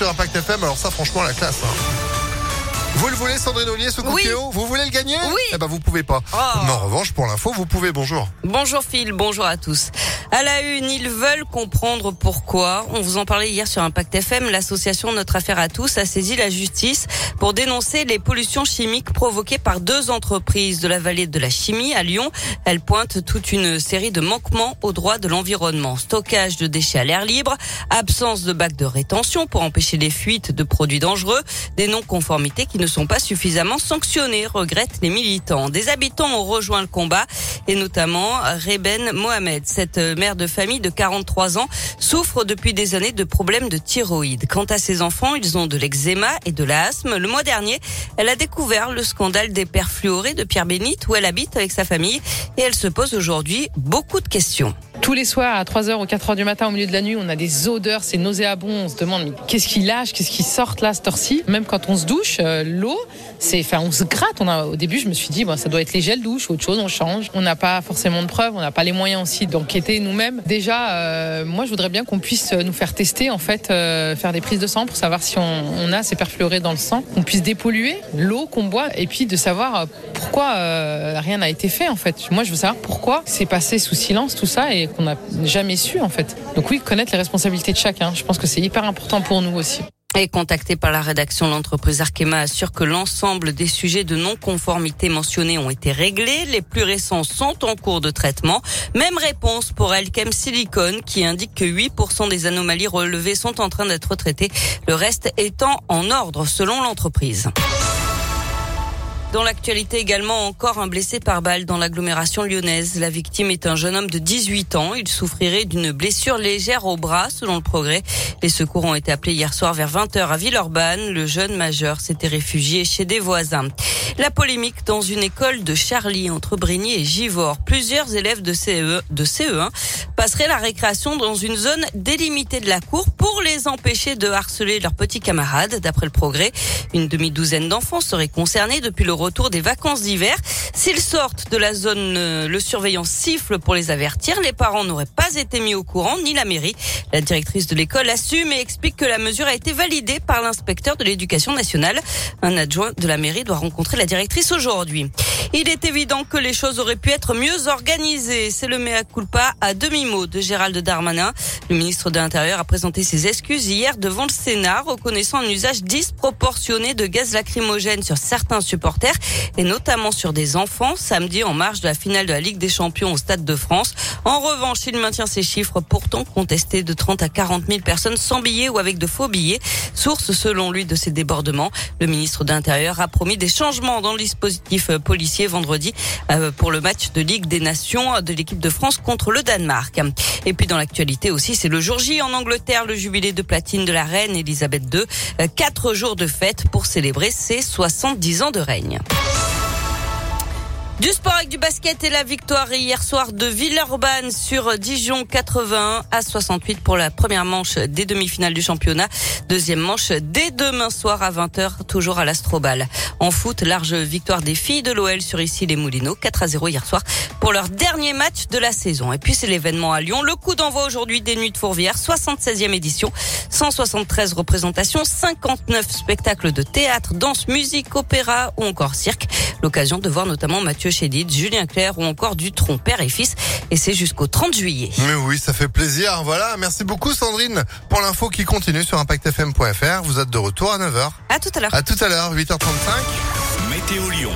sur Impact FM. Alors ça, franchement, la classe. hein. Vous le voulez, Sandrine Ollier, ce coup Oui. Vous voulez le gagner? Oui. Eh ben, vous pouvez pas. Oh. Mais en revanche, pour l'info, vous pouvez. Bonjour. Bonjour Phil, bonjour à tous. À la une, ils veulent comprendre pourquoi. On vous en parlait hier sur Impact FM. L'association Notre Affaire à tous a saisi la justice pour dénoncer les pollutions chimiques provoquées par deux entreprises de la vallée de la chimie à Lyon. Elles pointent toute une série de manquements aux droits de l'environnement. Stockage de déchets à l'air libre, absence de bacs de rétention pour empêcher les fuites de produits dangereux, des non-conformités qui ne sont pas suffisamment sanctionnées, regrettent les militants. Des habitants ont rejoint le combat et notamment Reben Mohamed. Cette mère de famille de 43 ans souffre depuis des années de problèmes de thyroïde. Quant à ses enfants, ils ont de l'eczéma et de l'asthme. Le mois dernier, elle a découvert le scandale des perfluorés de Pierre Bénite où elle habite avec sa famille et elle se pose aujourd'hui beaucoup de questions. Tous les soirs, à 3h ou 4h du matin, au milieu de la nuit, on a des odeurs, c'est nauséabond. On se demande, qu'est-ce qui lâche, qu'est-ce qui sort là, cette heure-ci? Même quand on se douche, euh, l'eau, c'est, enfin, on se gratte. On a, au début, je me suis dit, bon, ça doit être les gels douche ou autre chose, on change. On n'a pas forcément de preuves, on n'a pas les moyens aussi d'enquêter nous-mêmes. Déjà, euh, moi, je voudrais bien qu'on puisse nous faire tester, en fait, euh, faire des prises de sang pour savoir si on, a ces perfluorés dans le sang, qu'on puisse dépolluer l'eau qu'on boit et puis de savoir pourquoi euh, rien n'a été fait, en fait. Moi, je veux savoir pourquoi c'est passé sous silence tout ça et qu'on n'a jamais su, en fait. Donc oui, connaître les responsabilités de chacun. Je pense que c'est hyper important pour nous aussi. Et contactée par la rédaction, l'entreprise Arkema assure que l'ensemble des sujets de non-conformité mentionnés ont été réglés. Les plus récents sont en cours de traitement. Même réponse pour Elkem Silicon qui indique que 8% des anomalies relevées sont en train d'être traitées. Le reste étant en ordre selon l'entreprise. Dans l'actualité également, encore un blessé par balle dans l'agglomération lyonnaise. La victime est un jeune homme de 18 ans. Il souffrirait d'une blessure légère au bras, selon le progrès. Les secours ont été appelés hier soir vers 20h à Villeurbanne. Le jeune majeur s'était réfugié chez des voisins. La polémique dans une école de Charlie entre Brigny et Givors. Plusieurs élèves de CE, de CE1 passeraient la récréation dans une zone délimitée de la cour pour les empêcher de harceler leurs petits camarades. D'après le progrès, une demi-douzaine d'enfants seraient concernés depuis le retour des vacances d'hiver. S'ils sortent de la zone, euh, le surveillant siffle pour les avertir. Les parents n'auraient pas été mis au courant, ni la mairie. La directrice de l'école assume et explique que la mesure a été validée par l'inspecteur de l'éducation nationale. Un adjoint de la mairie doit rencontrer la directrice aujourd'hui. Il est évident que les choses auraient pu être mieux organisées. C'est le mea culpa à demi-mot de Gérald Darmanin. Le ministre de l'Intérieur a présenté ses excuses hier devant le Sénat, reconnaissant un usage disproportionné de gaz lacrymogène sur certains supporters et notamment sur des enfants samedi en marge de la finale de la Ligue des Champions au Stade de France. En revanche, il maintient ces chiffres pourtant contestés de 30 à 40 000 personnes sans billets ou avec de faux billets. Source selon lui de ces débordements. Le ministre de l'Intérieur a promis des changements dans le dispositif policier vendredi euh, pour le match de Ligue des Nations de l'équipe de France contre le Danemark. Et puis dans l'actualité aussi, c'est le jour J en Angleterre, le jubilé de platine de la reine Elisabeth II. Euh, Quatre jours de fête pour célébrer ses 70 ans de règne. California. Du sport avec du basket et la victoire hier soir de Villeurbanne sur Dijon 81 à 68 pour la première manche des demi-finales du championnat. Deuxième manche dès demain soir à 20h, toujours à l'Astrobal. En foot, large victoire des filles de l'OL sur ici les Moulineaux, 4 à 0 hier soir pour leur dernier match de la saison. Et puis c'est l'événement à Lyon. Le coup d'envoi aujourd'hui des Nuits de Fourvière, 76e édition, 173 représentations, 59 spectacles de théâtre, danse, musique, opéra ou encore cirque. L'occasion de voir notamment Mathieu Chédid, Julien Clerc ou encore Dutronc, père et fils. Et c'est jusqu'au 30 juillet. Mais oui, ça fait plaisir. Voilà. Merci beaucoup, Sandrine, pour l'info qui continue sur ImpactFM.fr. Vous êtes de retour à 9h. À tout à l'heure. À tout à l'heure, 8h35. Météo Lyon.